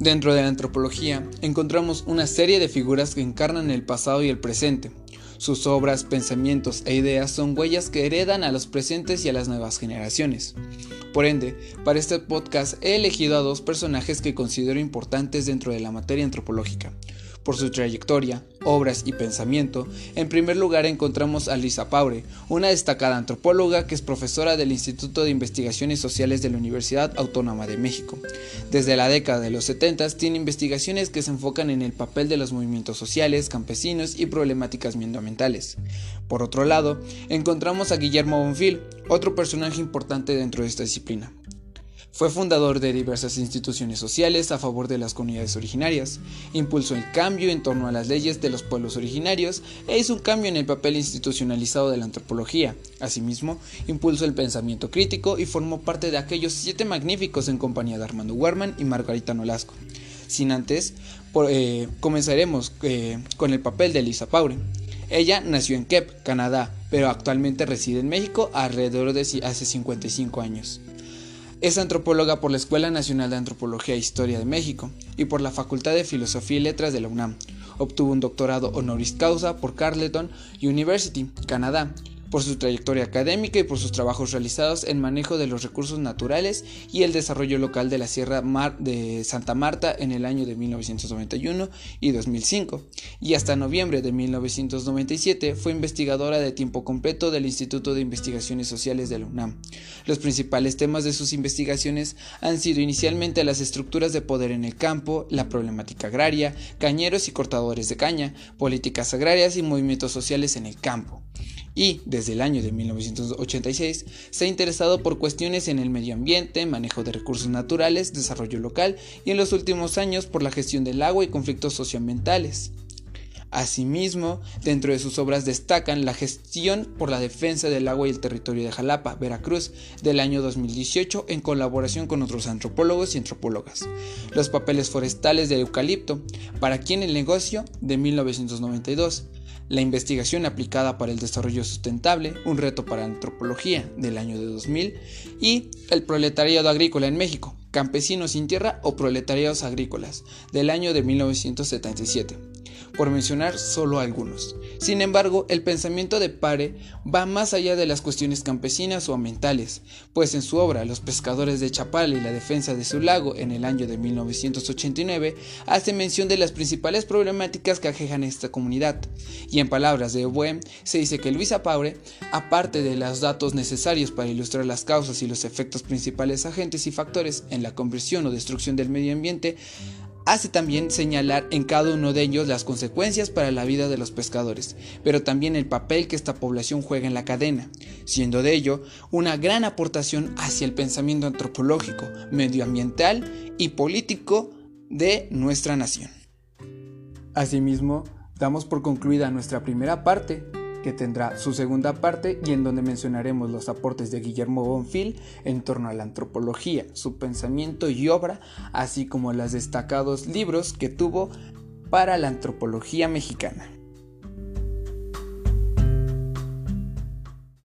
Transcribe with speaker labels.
Speaker 1: Dentro de la antropología encontramos una serie de figuras que encarnan el pasado y el presente. Sus obras, pensamientos e ideas son huellas que heredan a los presentes y a las nuevas generaciones. Por ende, para este podcast he elegido a dos personajes que considero importantes dentro de la materia antropológica por su trayectoria, obras y pensamiento, en primer lugar encontramos a Lisa Paure, una destacada antropóloga que es profesora del Instituto de Investigaciones Sociales de la Universidad Autónoma de México. Desde la década de los 70 tiene investigaciones que se enfocan en el papel de los movimientos sociales, campesinos y problemáticas medioambientales. Por otro lado, encontramos a Guillermo Bonfil, otro personaje importante dentro de esta disciplina. Fue fundador de diversas instituciones sociales a favor de las comunidades originarias, impulsó el cambio en torno a las leyes de los pueblos originarios e hizo un cambio en el papel institucionalizado de la antropología. Asimismo, impulsó el pensamiento crítico y formó parte de aquellos siete magníficos en compañía de Armando Werman y Margarita Nolasco. Sin antes, eh, comenzaremos eh, con el papel de Lisa Paure. Ella nació en Kep, Canadá, pero actualmente reside en México alrededor de hace 55 años. Es antropóloga por la Escuela Nacional de Antropología e Historia de México y por la Facultad de Filosofía y Letras de la UNAM. Obtuvo un doctorado honoris causa por Carleton University, Canadá, por su trayectoria académica y por sus trabajos realizados en manejo de los recursos naturales y el desarrollo local de la Sierra de Santa Marta en el año de 1991 y 2005, y hasta noviembre de 1997 fue investigadora de tiempo completo del Instituto de Investigaciones Sociales de la UNAM. Los principales temas de sus investigaciones han sido inicialmente las estructuras de poder en el campo, la problemática agraria, cañeros y cortadores de caña, políticas agrarias y movimientos sociales en el campo y, desde el año de 1986, se ha interesado por cuestiones en el medio ambiente, manejo de recursos naturales, desarrollo local y en los últimos años por la gestión del agua y conflictos socioambientales. Asimismo, dentro de sus obras destacan la gestión por la defensa del agua y el territorio de Jalapa, Veracruz, del año 2018 en colaboración con otros antropólogos y antropólogas. Los papeles forestales de eucalipto, para quien el negocio, de 1992 la investigación aplicada para el desarrollo sustentable, un reto para antropología del año de 2000 y el proletariado agrícola en México, campesinos sin tierra o proletariados agrícolas del año de 1977 por mencionar solo algunos. Sin embargo, el pensamiento de Pare va más allá de las cuestiones campesinas o ambientales, pues en su obra Los pescadores de Chapala y la defensa de su lago en el año de 1989 hace mención de las principales problemáticas que aquejan esta comunidad. Y en palabras de Oboe, se dice que Luisa Paure, aparte de los datos necesarios para ilustrar las causas y los efectos principales agentes y factores en la conversión o destrucción del medio ambiente, hace también señalar en cada uno de ellos las consecuencias para la vida de los pescadores, pero también el papel que esta población juega en la cadena, siendo de ello una gran aportación hacia el pensamiento antropológico, medioambiental y político de nuestra nación. Asimismo, damos por concluida nuestra primera parte que tendrá su segunda parte y en donde mencionaremos los aportes de Guillermo Bonfil en torno a la antropología, su pensamiento y obra, así como los destacados libros que tuvo para la antropología mexicana.